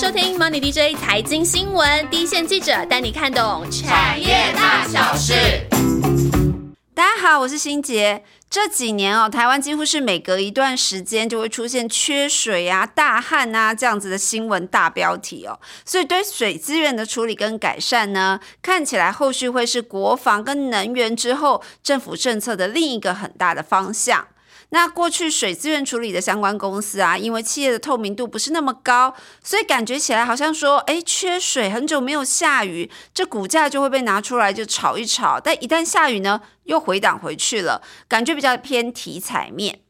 收听 Money DJ 财经新闻，第一线记者带你看懂产业大小事。大家好，我是心杰。这几年哦，台湾几乎是每隔一段时间就会出现缺水啊、大旱啊这样子的新闻大标题哦，所以对水资源的处理跟改善呢，看起来后续会是国防跟能源之后政府政策的另一个很大的方向。那过去水资源处理的相关公司啊，因为企业的透明度不是那么高，所以感觉起来好像说，哎，缺水，很久没有下雨，这股价就会被拿出来就炒一炒。但一旦下雨呢，又回档回去了，感觉比较偏题材面。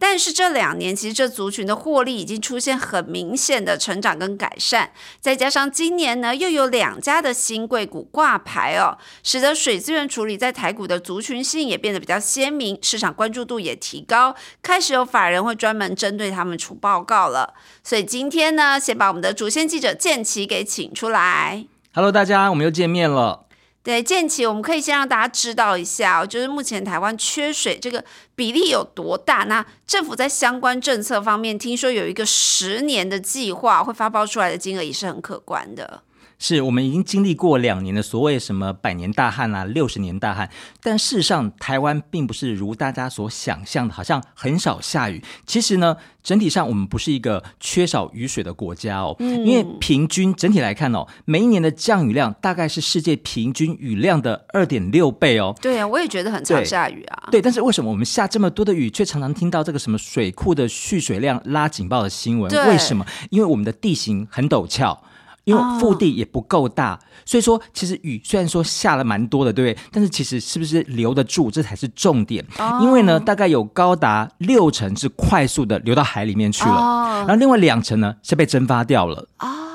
但是这两年，其实这族群的获利已经出现很明显的成长跟改善，再加上今年呢又有两家的新贵股挂牌哦，使得水资源处理在台股的族群性也变得比较鲜明，市场关注度也提高，开始有法人会专门针对他们出报告了。所以今天呢，先把我们的主线记者建奇给请出来。Hello，大家，我们又见面了。对，建奇，我们可以先让大家知道一下，就是目前台湾缺水这个比例有多大？那政府在相关政策方面，听说有一个十年的计划，会发包出来的金额也是很可观的。是我们已经经历过两年的所谓什么百年大旱啊、六十年大旱，但事实上台湾并不是如大家所想象的，好像很少下雨。其实呢，整体上我们不是一个缺少雨水的国家哦，因为平均整体来看哦，每一年的降雨量大概是世界平均雨量的二点六倍哦。对啊，我也觉得很常下雨啊。对，但是为什么我们下这么多的雨，却常常听到这个什么水库的蓄水量拉警报的新闻？为什么？因为我们的地形很陡峭。因为腹地也不够大，所以说其实雨虽然说下了蛮多的，对不对？但是其实是不是留得住，这才是重点。因为呢，大概有高达六成是快速的流到海里面去了，然后另外两成呢是被蒸发掉了。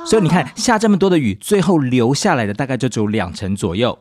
所以你看下这么多的雨，最后留下来的大概就只有两成左右。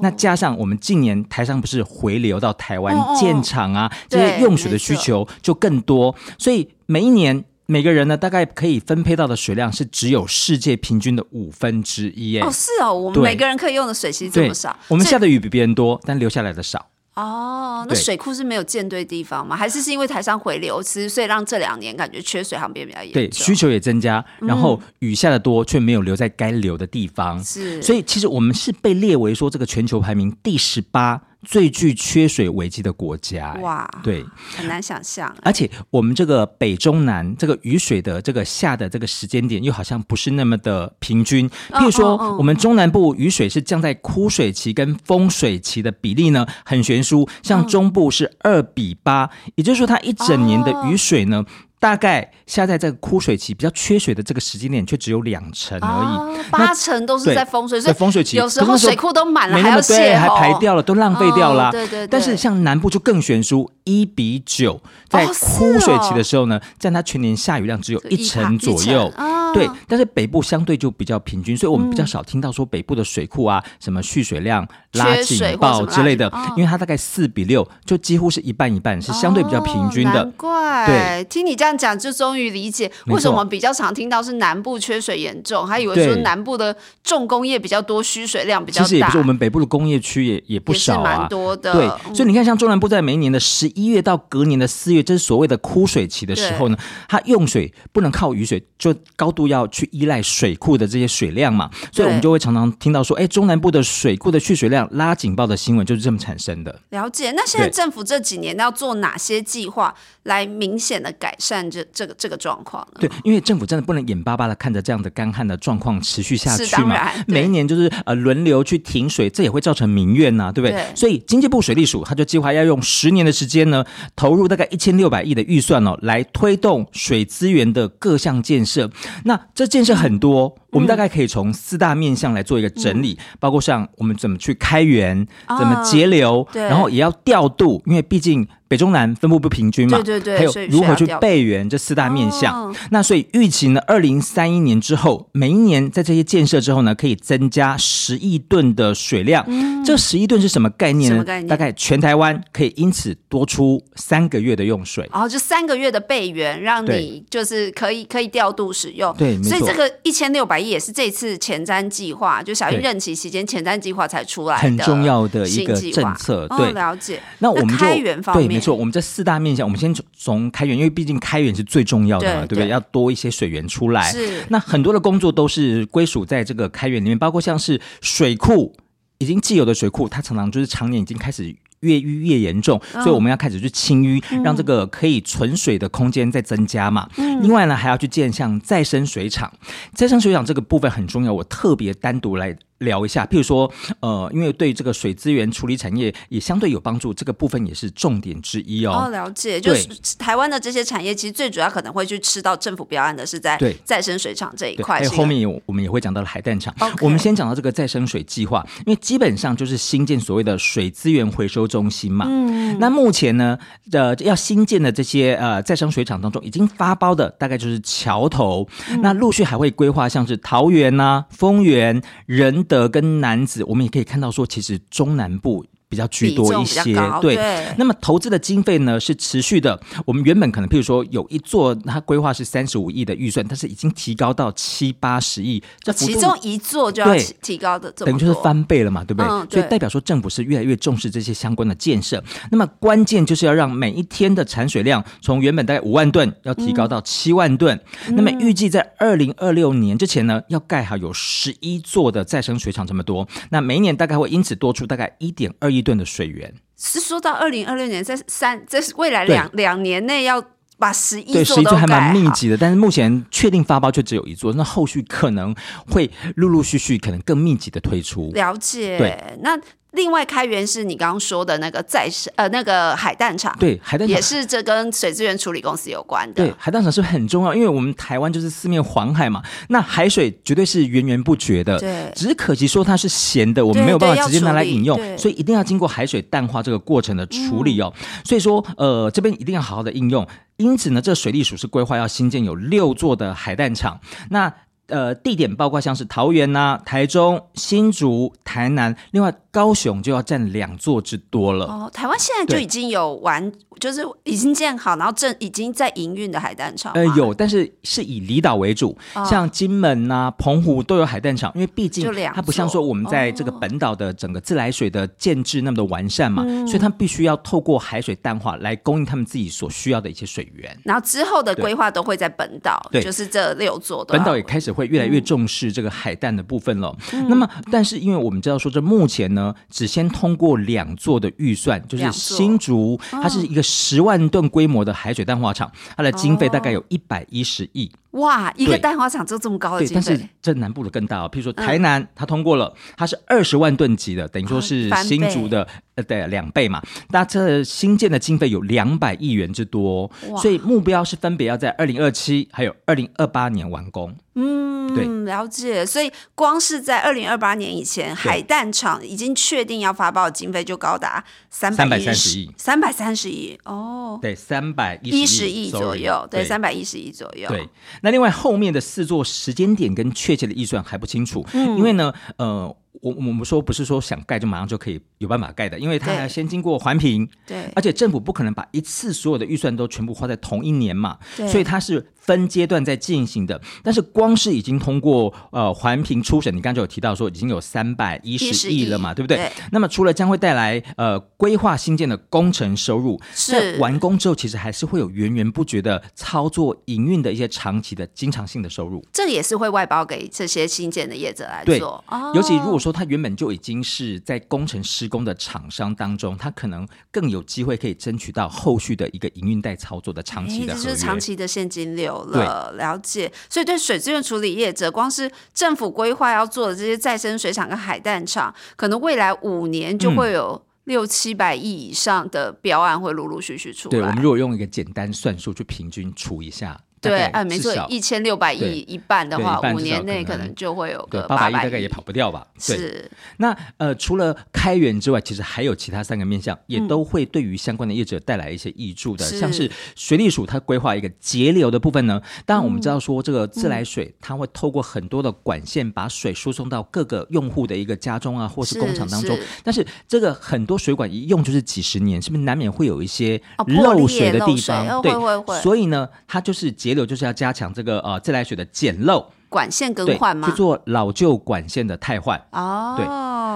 那加上我们近年台上不是回流到台湾建厂啊，这些用水的需求就更多，所以每一年。每个人呢，大概可以分配到的水量是只有世界平均的五分之一。哦，是哦，我们每个人可以用的水其实这么少。我们下的雨比别人多，但留下来的少。哦，那水库是没有建对地方吗？还是是因为台商回流，其实所以让这两年感觉缺水好像变比较严重？对，需求也增加，然后雨下的多，却没有留在该留的地方。是，所以其实我们是被列为说这个全球排名第十八。最具缺水危机的国家，哇，对，很难想象。而且我们这个北中南这个雨水的这个下的这个时间点，又好像不是那么的平均。譬如说，我们中南部雨水是降在枯水期跟丰水期的比例呢，很悬殊。像中部是二比八，也就是说，它一整年的雨水呢。大概下在这个枯水期比较缺水的这个时间点，却只有两成而已，八成都是在丰水，在丰水期，有时候水库都满了，还要对，还排掉了，都浪费掉了。对对。但是像南部就更悬殊，一比九，在枯水期的时候呢，占它全年下雨量只有一成左右。对，但是北部相对就比较平均，所以我们比较少听到说北部的水库啊，什么蓄水量拉警报之类的，因为它大概四比六，就几乎是一半一半，是相对比较平均的。难怪，对，听你这样讲，就终于理解为什么比较常听到是南部缺水严重，还以为说南部的重工业比较多，需水量比较大。其实也不是，我们北部的工业区也也不少啊，蛮多的。对，所以你看，像中南部在每一年的十一月到隔年的四月，这是所谓的枯水期的时候呢，它用水不能靠雨水，就高度要去依赖水库的这些水量嘛，所以我们就会常常听到说，哎，中南部的水库的蓄水量拉警报的新闻就是这么产生的。了解。那现在政府这几年要做哪些计划来明显的改善这这个这个状况呢？对，因为政府真的不能眼巴巴的看着这样的干旱的状况持续下去嘛，每一年就是呃轮流去停水，这也会造成民怨呐，对不对？所以经济部水利署他就计划要用十年的时间呢，投入大概一千六百亿的预算哦，来推动水资源的各项建设。那这建设很多，我们大概可以从四大面向来做一个整理，包括像我们怎么去开源，怎么节流，然后也要调度，因为毕竟。北中南分布不平均嘛，对对对，还有如何去备援这四大面向。那所以预期呢，二零三一年之后，每一年在这些建设之后呢，可以增加十亿吨的水量。这十亿吨是什么概念呢？大概全台湾可以因此多出三个月的用水。然后就三个月的备援，让你就是可以可以调度使用。对，所以这个一千六百亿也是这次前瞻计划，就小英任期期间前瞻计划才出来的很重要的一个政策。对，了解。那我们开源方面。没错，我们这四大面向，我们先从从开源，因为毕竟开源是最重要的嘛，对对不对？对要多一些水源出来。是那很多的工作都是归属在这个开源里面，包括像是水库已经既有的水库，它常常就是常年已经开始。越淤越严重，嗯所以我们要开始去清淤，让这个可以存水的空间再增加嘛。嗯另外呢，还要去建像再生水厂。再生水厂这个部分很重要，我特别单独来聊一下。譬如说，呃，因为对这个水资源处理产业也相对有帮助，这个部分也是重点之一哦，哦。了解，就是台湾的这些产业，其实最主要可能会去吃到政府标案的是在对再生水厂这一，块，后面有我们也会讲到了海淡厂。我们先讲到这个再生水计划，因为基本上就是新建所谓的水资源回收中心嘛。嗯，那目前呢，呃，要新建的这些呃再生水厂当中，已经发包的大概就是桥头，嗯那陆续还会规划像是桃园呐、丰原、仁德跟男子，我们也可以看到说，其实中南部。比较居多一些，对对那么投资的经费呢是持续的，我们原本可能譬如说有一座，它规划是三十五亿的预算，但是已经提高到七八十亿，这其中一座就要对提提高的等于就是翻倍了嘛，对不对？嗯对所以代表说政府是越来越重视这些相关的建设。那么关键就是要让每一天的产水量从原本大概五万吨要提高到七万吨。嗯那么预计在二零二六年之前呢，要盖好有十一座的再生水厂这么多。那每一年大概会因此多出大概一点二亿吨的水源。是说到二零二六年，在三，在未来两两年内要把十亿对，座都十一座还蛮密集的，但是目前确定发包却只有一座，那后续可能会陆陆续续可能更密集的推出。了解。对，那另外开源是你刚刚说的那个再生呃那个海淡厂，对，海淡厂也是这跟水资源处理公司有关的。对，海淡厂是很重要，因为我们台湾就是四面环海嘛，那海水绝对是源源不绝的。对只是可惜说它是咸的，我们没有办法直接拿来饮用，所以一定要经过海水淡化这个过程的处理哦。所以说，呃，这边一定要好好的应用。因此呢，这水利署是规划要新建有六座的海淡厂。那呃，地点包括像是桃园呐、台中、新竹、台南，另外高雄就要占两座之多了。哦，台湾现在就已经有完，就是已经建好，然后正已经在营运的海淡厂。呃，有，但是是以离岛为主，哦。像金门呐、澎湖都有海淡厂，因为毕竟就两它不像说我们在这个本岛的整个自来水的建制那么的完善嘛，嗯。所以他们必须要透过海水淡化来供应他们自己所需要的一些水源。然后之后的规划都会在本岛，对。就是这六座的。本岛也开始会越来越重视这个海淡的部分了。嗯。那么，但是因为我们知道说，这目前呢，只先通过两座的预算，就是新竹，它是一个十万吨规模的海水淡化厂，它的经费大哦概有一百一十亿。哇，一个对。淡化厂就这么高的对，经但是费，这南部的更大哦。譬如说台南，它通过了，它是二十万吨级的，等于说哦是新竹的呃对两倍嘛。那这新建的经费有两百亿元之多，哇。所以目标是分别要在二零二七还有二零二八年完工。对。嗯，了解。所以光是在二零二八年以前，海蛋厂已经确定要发包的经费就高达三百三十亿。三百三十亿。哦，对，三百一一十亿左右，对，对。三百一十亿左右，对，那另外后面的四座时间点跟确切的预算还不清楚，嗯。因为呢，呃，我我们说不是说想盖就马上就可以有办法盖的，因为它对。还要先经过环评，对。而且政府不可能把一次所有的预算都全部花在同一年嘛，对。所以它是分阶段在进行的。但是光是已经通过呃环评初审，你刚才就有提到说已经有三百一十亿了嘛，对不对？对那么除了将会带来呃规划新建的工程收入，是在完工之后，其实还是会有源源不绝的操作营运的一些长期的经常性的收入。这也是会外包给这些新建的业者来做，哦尤其如果说他原本就已经是在工程施工的厂商当中，他可能更有机会可以争取到后续的一个营运带操作的长期的合约。这就是长期的现金流了，了解。所以对水资源处理业者，光是政府规划要做的这些再生水厂跟海淡厂，可能未来五年就会有六七百亿以上的标案会陆陆续续出来。对，我们如果用一个简单算术去平均除一下，大对，哎，没错一千六百亿一半的话，五年内可能就会有个百八百亿大概也跑不掉吧？对。是那呃，除了开源之外，其实还有其他三个面向，也嗯都会对于相关的业者带来一些益处的。是像是水利署它规划一个节流的部分呢，当然我们知道说这个嗯自来水，它会透过很多的管线把水输送到各个用户的一个家中啊，或是是工厂当中是。但是这个很多水管一用就是几十年，是不是难免会有一些漏水的地方？哦对，会会会所以呢，它就是节流，就是要加强这个呃自来水的简陋。管线更，换吗去？做老旧管线的汰换。哦，对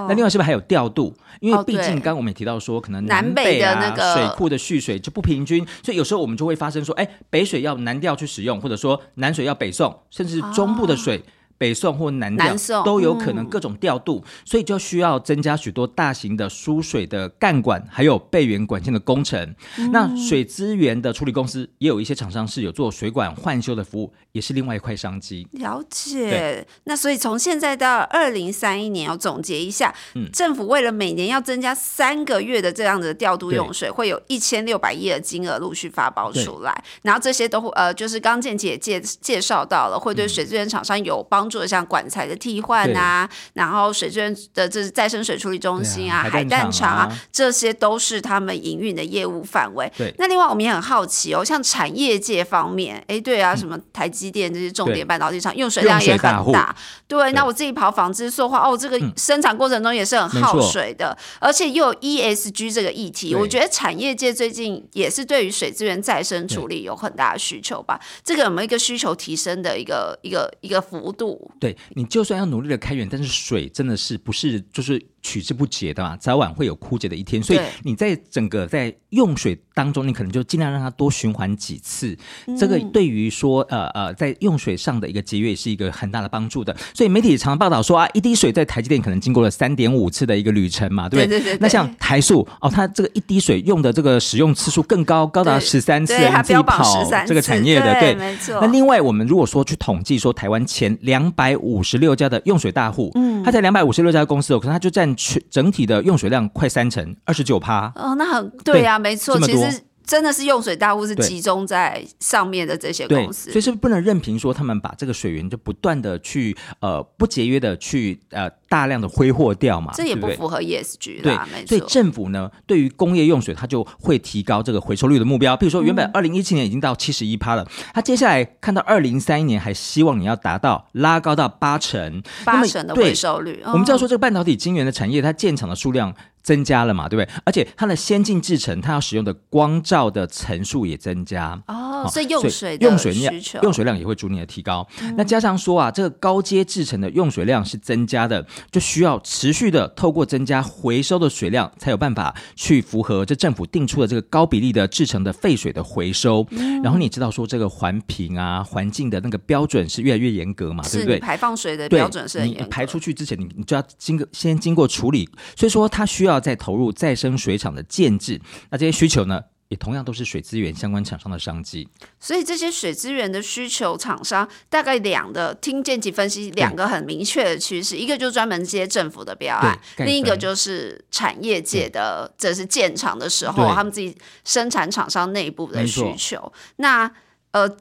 那另外是不是还有调度？因哦为毕竟刚刚我们也提到说，可能南北的那个水库的蓄水就不平均，所以有时候我们就会发生说，哎，北水要南调去使用，或者说南水要北送，甚至中部的水。北宋或南调南送都有可能嗯。各种调度，所以就需要增加许多大型的输水的干管，还有备源管线的工程。那水资源的处理公司也有一些厂商是有做水管换修的服务，也是另外一块商机。了解。那所以从现在到二零三一年，要总结一下，嗯。政府为了每年要增加三个月的这样的调度用水，会有一千六百亿的金额陆续发包出来，然后这些都会呃，就是刚健姐介介绍到了，会对水资源厂商有帮助的，像管材的替换啊，然后水资源的这是再生水处理中心啊、啊海海淡厂啊。啊，这些都是他们营运的业务范围。对。那另外我们也很好奇哦，像产业界方面，哎，对啊，什么台积电这些重点半导体厂用水量也很大。对，那我自己跑纺织塑化，哦，这个生产过程中也是很耗水的，而且又有 ESG 这个议题，我觉得产业界最近也是对于水资源再生处理有很大的需求吧。这个有没有一个需求提升的一个一个一个幅度？对你就算要努力的开源，但是水真的是不是就是取之不竭的嘛，早晚会有枯竭的一天。所以你在整个在用水当中，你可能就尽量让它多循环几次。这个对于说呃呃在用水上的一个节约也是一个很大的帮助的。所以媒体也常报道说啊，一滴水在台积电可能经过了三点五次的一个旅程嘛，对不对对对对那像台塑哦，它这个一滴水用的这个使用次数更高，高达十三次，对，它你自己标榜跑这个产业的对。没错。那另外，我们如果说去统计说台湾前两百五十六家的用水大户，嗯，它才两百五十六家公司哦，可是它就占全整体的用水量快三成，二十九趴。哦，那很对呀、没错，其实真的是用水大户是集中在上面的这些，公司所以。是不能任凭说他们把这个水源就不断的去呃不节约的去呃大量的挥霍掉嘛，这也对对不符合 ESG 对啦，没，所以。政府呢，对于工业用水，它就会提高这个回收率的目标。比如说，原本嗯二零一七年已经到七十一趴了，它接下来看到二零三一年，还希望你要达到拉高到八成，八成的回收率，哦我们知道说，这个半导体晶圆的产业，它建厂的数量增加了嘛，对不对？而且它的先进制程，它要使用的光照的层数也增加。哦，哦所以用水的用水量需求，用水量也会逐年的提高。那加上说啊，这个高阶制成的用水量是增加的，就需要持续的透过增加回收的水量，才有办法去符合这政府定出的这个高比例的制成的废水的回收。然后你知道说这个环评啊、环境的那个标准是越来越严格嘛，对不对？排放水的，标准是很严格你排出去之前，你你就要经过先经过处理，所以说它需要再投入再生水厂的建制。那这些需求呢，也同样都是水资源相关厂商的商机。所以这些水资源的需求厂商大概两个听见及分析两个很明确的趋势，一个就是专门接政府的标案，另一个就是产业界的，这是建厂的时候他们自己生产厂商内部的需求。那呃。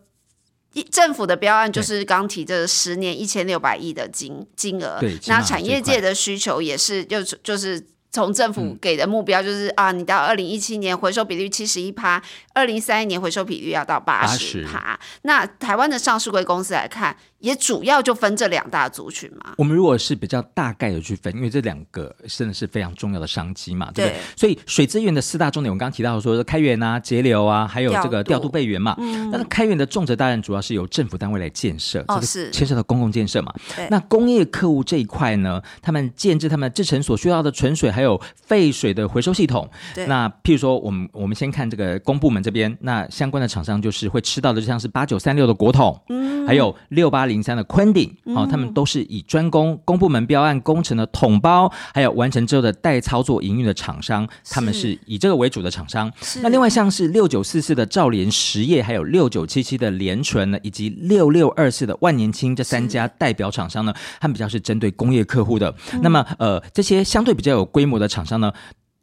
一政府的标案就是刚提这十年一千六百亿的金金额那产业界的需求也是就就是从政府嗯给的目标就是、啊，你到二零一七年回收比率七十一趴，二零三一年回收比率要到八十趴。那台湾的上市贵公司来看，也主要就分这两大族群嘛。我们如果是比较大概的去分，因为这两个真的是非常重要的商机嘛，对不对？对所以水资源的四大重点，我刚刚提到说开源啊、节流啊，还有这个调度备源嘛。那么开源的重责大任主要是由政府单位来建设，这个哦是牵涉到公共建设嘛对。那工业客户这一块呢，他们建制他们制成所需要的纯水还有废水的回收系统。对那譬如说，我们我们先看这个公部门这边，那相关的厂商就是会吃到的，就像是八九三六的国统，嗯，还有六八零三的昆鼎，哦，他们都是以专攻公部门标案工程的统包，还有完成之后的代操作营运的厂商，他们是以这个为主的厂商。那另外像是六九四四的兆联实业，还有六九七七的联纯呢，以及六六二四的万年青这三家代表厂商呢，他们比较是针对工业客户的。那么呃，这些相对比较有规模的厂商呢。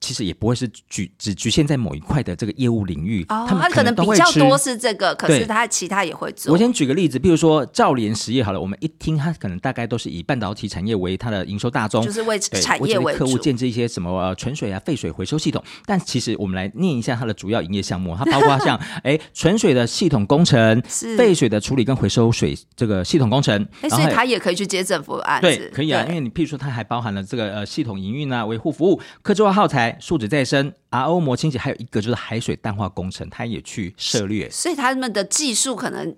其实也不会是局只局限在某一块的这个业务领域，哦，他们可能比较多是这个，可是对他其他也会做。我先举个例子，比如说兆联实业好了，我们一听它可能大概都是以半导体产业为它的营收大宗，就是为产业为客户。建置一些什么呃纯水啊、废水回收系统。但其实我们来念一下它的主要营业项目，它包括像哎纯水的系统工程、是废水的处理跟回收水这个系统工程，哎，所以他也可以去接政府的案子。对，可以啊，因为你譬如说它还包含了这个呃系统营运啊、维护服务、科技化耗材、树脂再生、RO 膜清洗，还有一个就是海水淡化工程，它也去涉猎。所以他们的技术可能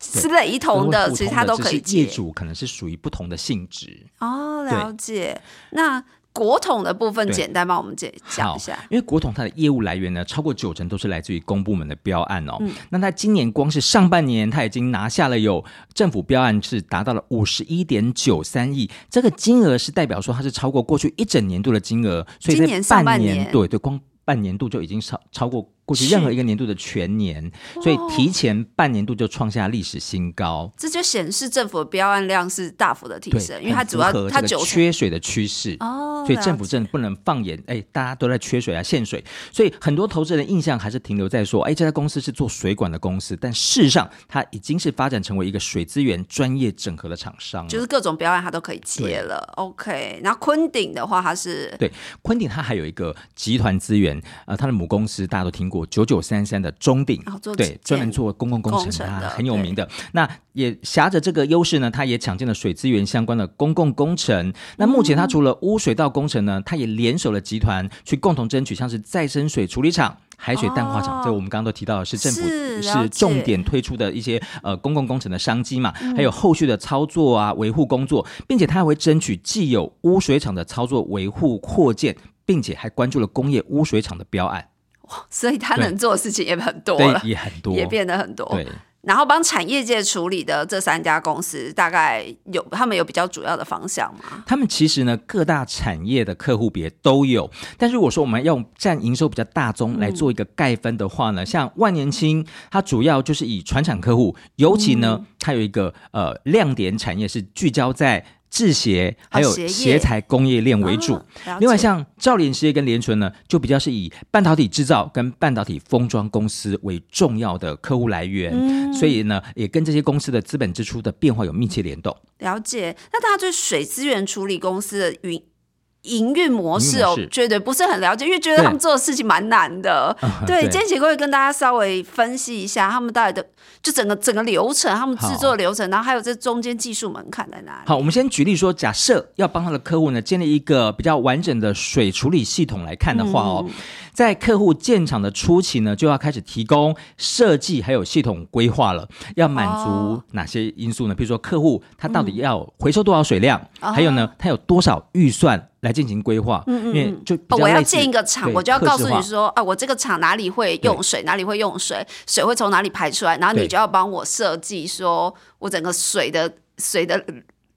是雷同的，其实他都是可以接业。主可能是属于不同的性质。哦，对了解。那国统的部分，对简单帮我们解讲一下。因为国统它的业务来源呢，超过九成都是来自于公部门的标案哦。嗯那它今年光是上半年，它已经拿下了有政府标案是达到了五十一点九三亿，这个金额是代表说它是超过过去一整年度的金额，所以今年上半年对对，光半年度就已经超超过过去任何一个年度的全年，所以提前半年度就创下历史新高。这就显示政府的标案量是大幅的提，升，因为它主要它九缺水的趋势。哦，所以政府了解真的不能放眼，哎，大家都在缺水啊、限水，所以很多投资人的印象还是停留在说，哎，这家公司是做水管的公司，但事实上它已经是发展成为一个水资源专业整合的厂商。就是各种标案它都可以接了。OK，然后昆鼎的话，它是对昆鼎，它还有一个集团资源，呃，它的母公司大家都听过九九三三的中鼎，哦对，专门做公共工程很有名的。那也挟着这个优势呢，它也抢进了水资源相关的公共工程。那目前它除了污水道工程呢，它也联手了集团去共同争取，像是再生水处理厂。海水淡化厂，哦这我们刚刚都提到的是政府是是重点推出的一些呃公共工程的商机嘛，嗯还有后续的操作啊维护工作，并且它还会争取既有污水厂的操作维护扩建，并且还关注了工业污水厂的标案，所以他能做的事情也很多了，，也很多，也变得很多。对。然后帮产业界处理的这三家公司，大概有他们有比较主要的方向吗？他们其实呢，各大产业的客户别都有，但是如果说我们要用占营收比较大宗来做一个概分的话呢，像万年青，它主要就是以传产客户，尤其呢，它有一个呃亮点产业是聚焦在制鞋还有鞋材工业链为主。另外，像兆联实业跟联纯呢，就比较是以半导体制造跟半导体封装公司为重要的客户来源，嗯所以呢，也跟这些公司的资本支出的变化有密切联动。了解。那大家对水资源处理公司的营营运模式哦营运模式，觉得不是很了解，因为觉得他们做的事情蛮难的。对，今天姐会跟大家稍微分析一下他们到底的就整个整个流程，他们制作流程，然后还有这中间技术门槛在哪里？好，我们先举例说，假设要帮他的客户呢建立一个比较完整的水处理系统来看的话哦，在客户建厂的初期呢，就要开始提供设计还有系统规划了，要满足哦。哪些因素呢？比如说客户他到底要回收多少水量，哦。还有呢，他有多少预算来进行规划，因为就哦，我要建一个厂，我就要告诉你说，啊，我这个厂哪里会用水，哪里会用水，水会从哪里排出来，然后你就要帮我设计，说我整个水的水的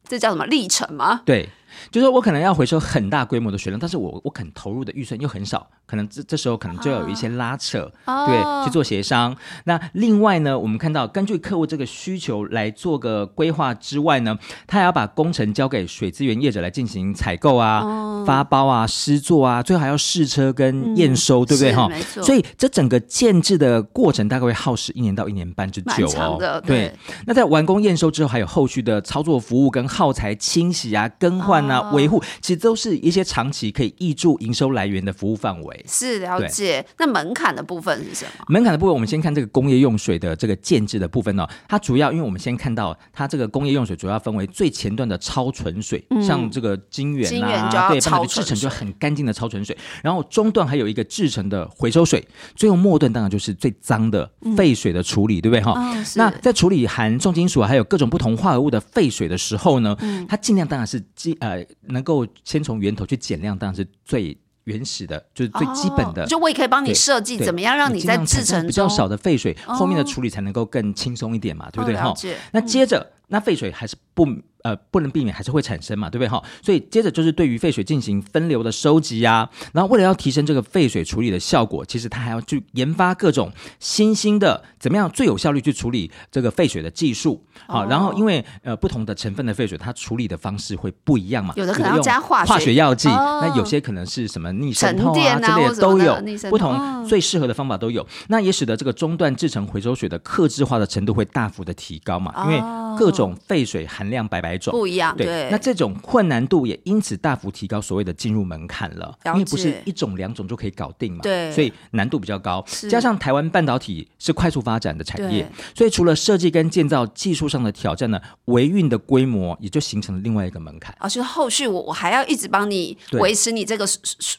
这叫什么历程吗？对，就是说我可能要回收很大规模的水量，但是我我肯投入的预算又很少，可能这这时候可能就要有一些拉扯，哦对，去做协商。那另外呢，我们看到根据客户这个需求来做个规划之外呢，他还要把工程交给水资源业者来进行采购啊、哦发包啊、施作啊，最后还要试车跟验收，对不对哈？没错所以这整个建制的过程大概会耗时一年到一年半之久哦。对对，那在完工验收之后，还有后续的操作服务跟耗材清洗啊、更换啊、哦维护，其实都是一些长期可以挹注营收来源的服务范围。是了解。那门槛的部分是什么？门槛的部分，我们先看这个工业用水的这个建制的部分哦。它主要，因为我们先看到它这个工业用水主要分为最前端的超纯水，像这个晶圆晶圆啊，对，半导超体制成就很干净的超纯水。然后中段还有一个制成的回收水，最后末段当然就是最脏的废水的处理，对不对哈？那在处理含重金属啊还有各种不同化合物的废水的时候呢，嗯它尽量当然是基呃能够先从源头去减量，当然是最原始的，就是最基本的。哦就我也可以帮你设计怎么样让你在制成比较少的废水，哦后面的处理才能够更轻松一点嘛，对不对哈？那接着，那废水还是不呃不能避免，还是会产生嘛，对不对哈？所以接着就是对于废水进行分流的收集啊，然后为了要提升这个废水处理的效果，其实它还要去研发各种新兴的怎么样最有效率去处理这个废水的技术。好，哦然后因为呃不同的成分的废水，它处理的方式会不一样嘛，有的可能要用加化学化学药剂，哦那有些可能是什么逆渗透啊之类的的都有，不透同最适合的方法都有。那也使得这个中段制成回收水的克制化的程度会大幅的提高嘛，因为各种废水含量百百种。不一样，对，那这种困难度也因此大幅提高所谓的进入门槛了，了因为不是一种两种就可以搞定嘛，对所以难度比较高是。加上台湾半导体是快速发展的产业，所以除了设计跟建造技术上的挑战呢，维运的规模也就形成了另外一个门槛。哦，就是后续我我还要一直帮你维持你这个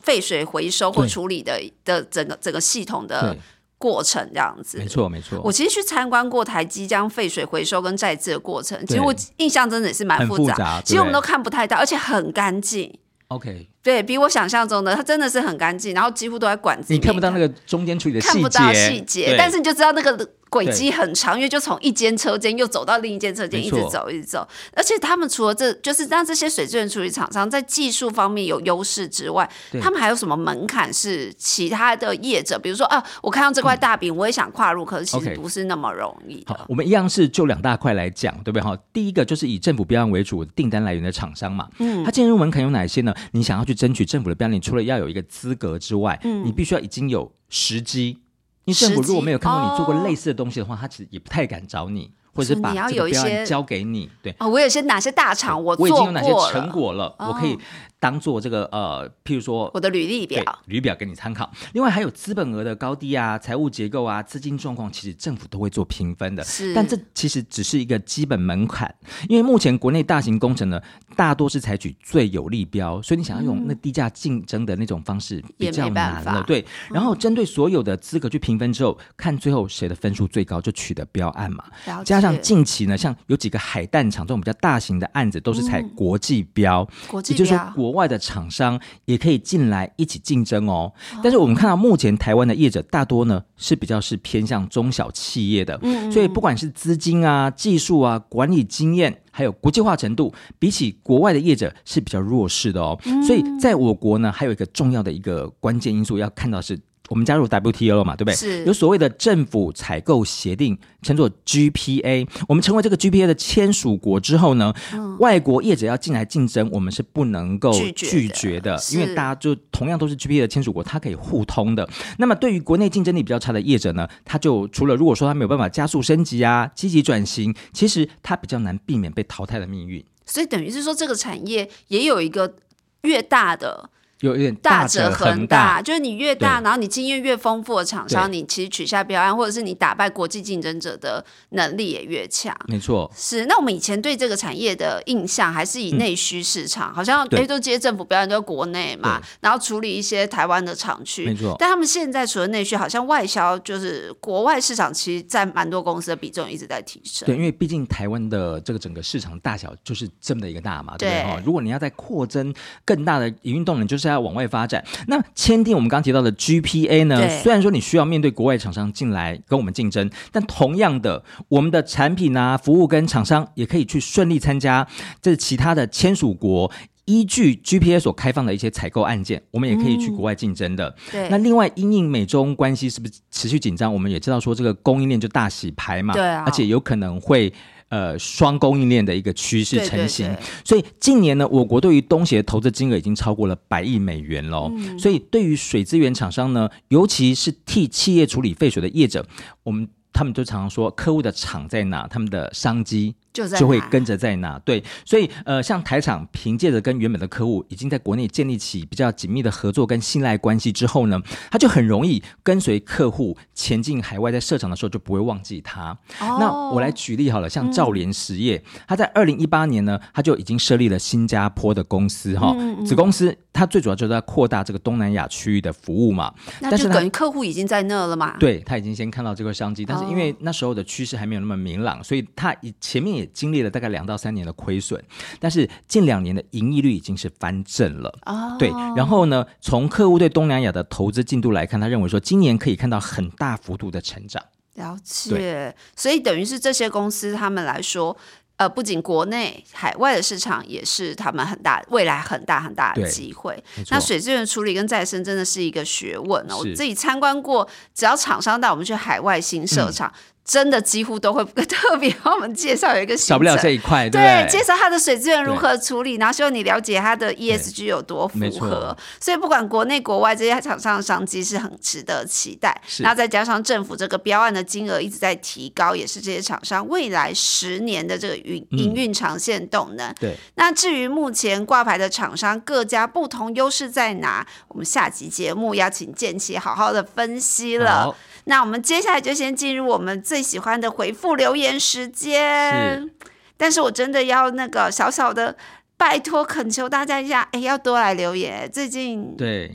废水回收或处理的的整个整个系统的对，过程，这样子。没错没错。我其实去参观过台积将废水回收跟再制的过程，其实我印象真的也是蛮复杂。复杂其实我们都看不太到，而且很干净。OK，对比我想象中的，它真的是很干净，然后几乎都在管子里。你看不到那个中间处理的细节，看不到细节，但是你就知道那个轨迹很长，因为就从一间车间又走到另一间车间，一直走一直走。而且他们除了这就是让这些水资源处理厂商在技术方面有优势之外，他们还有什么门槛是其他的业者，比如说啊，我看到这块大饼，我也想跨入，可是其实不是那么容易的好，。我们一样是就两大块来讲，对不对？哈，第一个就是以政府标案为主订单来源的厂商嘛，嗯，它进入门槛有哪些呢？你想要去争取政府的标案，你除了要有一个资格之外，嗯，你必须要已经有时机。因为政府如果没有看过你做过哦类似的东西的话，他其实也不太敢找你，或者是把这个标有一些案交给你。对，哦，我有些哪些大厂我我已做经有哪些成果了，我可以当做这个呃，譬如说我的履历表。履表给你参考。另外还有资本额的高低啊、财务结构啊、资金状况，其实政府都会做评分的。是但这其实只是一个基本门槛，因为目前国内大型工程呢，大多是采取最有利标，所以你想要用那低价竞争的那种方式比较难了。对，然后针对所有的资格去评分之后，看最后谁的分数最高，就取得标案嘛。加上近期呢，像有几个海淡厂这种比较大型的案子，都是采国际标，国际也就是说，国外的厂商也可以进来一起竞争哦。但是我们看到目前台湾的业者大多呢是比较是偏向中小企业的，所以不管是资金啊、技术啊、管理经验。还有国际化程度，比起国外的业者是比较弱势的哦。所以在我国呢，还有一个重要的一个关键因素要看到是。我们加入 WTO 了嘛，对不对？是有所谓的政府采购协定，称作 GPA。我们成为这个 GPA 的签署国之后呢，外国业者要进来竞争，我们是不能够拒绝的绝的，因为大家就同样都是 GPA 的签署国，它可以互通的。那么对于国内竞争力比较差的业者呢，他就除了如果说他没有办法加速升级啊、积极转型，其实他比较难避免被淘汰的命运。所以等于是说这个产业也有一个越大的有有点大者者恒大，就是你越大，然后你经验越丰富的厂商，你其实取下标案，或者是你打败国际竞争者的能力也越强。没错。是，那我们以前对这个产业的印象还是以内需市场，好像嗯对诶都接政府标案都在国内嘛，然后处理一些台湾的厂区。没错但他们现在除了内需，好像外销就是国外市场，其实在蛮多公司的比重一直在提升。对，因为毕竟台湾的这个整个市场大小就是这么的一个大嘛，对不对？对哈，如果你要再扩增更大的营运动能，就是要往外发展。那签订我们刚刚提到的 GPA 呢，虽然说你需要面对国外厂商进来跟我们竞争，但同样的，我们的产品啊、服务跟厂商也可以去顺利参加这其他的签署国。依据 GPA 所开放的一些采购案件，我们也可以去国外竞争的。对那另外，因应美中关系是不是持续紧张？我们也知道说这个供应链就大洗牌嘛，对啊而且有可能会。呃，双供应链的一个趋势成型，对所以近年呢，我国对于东协的投资金额已经超过了百亿美元喽。嗯。所以对于水资源厂商呢，尤其是替企业处理废水的业者，我们他们就常常说，客户的厂在哪，他们的商机就在就会跟着在哪。对，所以呃，像台厂凭借着跟原本的客户已经在国内建立起比较紧密的合作跟信赖关系之后呢，他就很容易跟随客户前进海外，在设厂的时候就不会忘记他。哦那我来举例好了，像兆联实业，他在二零一八年呢，他就已经设立了新加坡的公司哈，嗯子公司它最主要就是在扩大这个东南亚区域的服务嘛。那但是等于客户已经在那了嘛。对他已经先看到这个商机，但是因为那时候的趋势还没有那么明朗，所以他以前面也经历了大概两到三年的亏损，但是近两年的盈利率已经是翻正了。哦，对，然后呢，从客户对东南亚的投资进度来看，他认为说今年可以看到很大幅度的成长。了解，所以等于是这些公司他们来说，呃，不仅国内海外的市场也是他们很大未来很大很大的机会。那水资源处理跟再生真的是一个学问哦。我自己参观过，只要厂商带我们去海外新嗯设厂。真的几乎都会 特别帮我们介绍有一个行少不了这一块，对对，介绍它的水资源如何处理，然后希望你了解它的 ESG 有多符合。所以不管国内国外这些厂商的商机是很值得期待。是然后再加上政府这个标案的金额一直在提高，也是这些厂商未来十年的这个营嗯营运长线动能。对，那至于目前挂牌的厂商各家不同优势在哪，我们下集节目要请建奇好好的分析了。好，那我们接下来就先进入我们最喜欢的回复留言时间是。但是我真的要那个小小的拜托恳求大家一下，哎，要多来留言。最近对。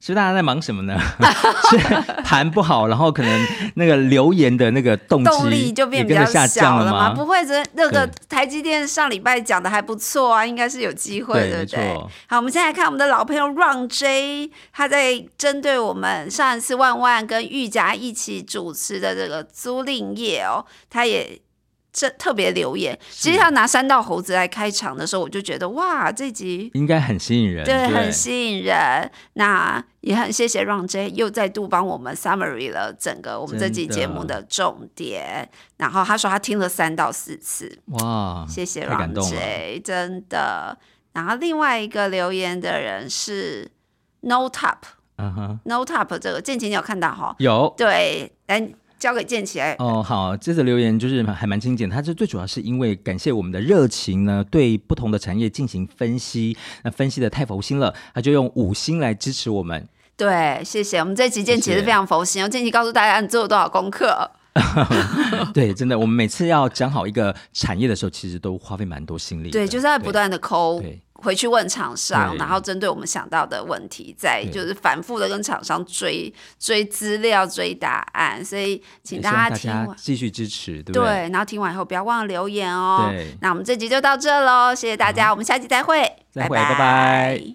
是不是大家在忙什么呢？是盘不好，然后可能那个留言的那个动力就变比较下小了降吗？不会，这那个台积电上礼拜讲的还不错啊，应该是有机会，对，对不对？好，我们现在看我们的老朋友 Run J，他在针对我们上一次万万跟玉佳一起主持的这个租赁业哦，他也这特别留言。其实他拿三道猴子来开场的时候，我就觉得哇，这集应该很吸引人，对不很吸引人。那也很谢谢 Run J 又再度帮我们 summary 了整个我们这集节目的重点。然后他说他听了三到四次，哇，谢谢 Ron J，真的。然后另外一个留言的人是 No Top 嗯哼，No Top 这个建奇你有看到哈？有对，来交给建奇来。哦，好，这则留言就是还蛮精简，它是最主要是因为感谢我们的热情呢，对不同的产业进行分析，那分析的太佛心了，他就用五星来支持我们。对，谢谢。我们这集建奇是非常佛心哦。建奇告诉大家你做了多少功课。对，真的，我们每次要讲好一个产业的时候，其实都花费蛮多心力。对，就是在不断的抠对回去问厂商，然后针对我们想到的问题，再就是反复的跟厂商追追资料、追答案。所以请大家听继续支持，对不对，对？然后听完以后不要忘了留言哦。对那我们这集就到这喽，谢谢大家，我们下集再会，再会拜拜